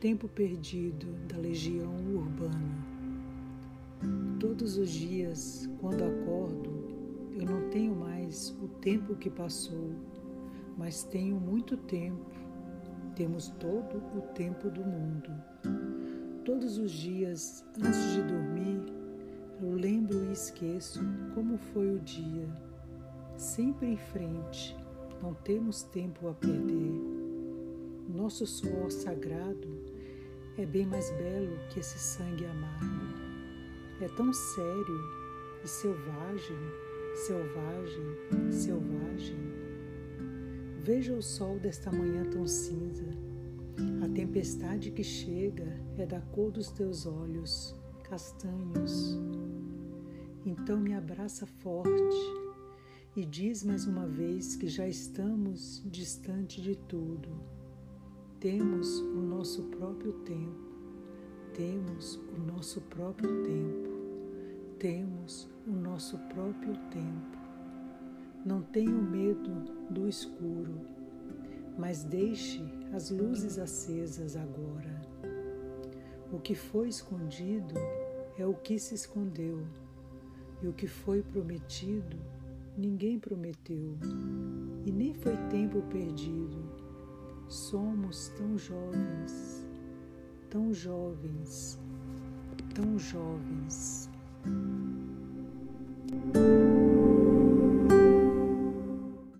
tempo perdido da legião urbana. Todos os dias, quando acordo, eu não tenho mais o tempo que passou, mas tenho muito tempo. Temos todo o tempo do mundo. Todos os dias, antes de dormir, eu lembro e esqueço como foi o dia. Sempre em frente, não temos tempo a perder. Nosso suor sagrado é bem mais belo que esse sangue amargo. É tão sério e selvagem, selvagem, selvagem. Veja o sol desta manhã tão cinza. A tempestade que chega é da cor dos teus olhos, castanhos. Então me abraça forte e diz mais uma vez que já estamos distante de tudo temos o nosso próprio tempo, temos o nosso próprio tempo, temos o nosso próprio tempo. Não tenha medo do escuro, mas deixe as luzes acesas agora. O que foi escondido é o que se escondeu, e o que foi prometido ninguém prometeu, e nem foi tempo perdido Somos tão jovens, tão jovens, tão jovens.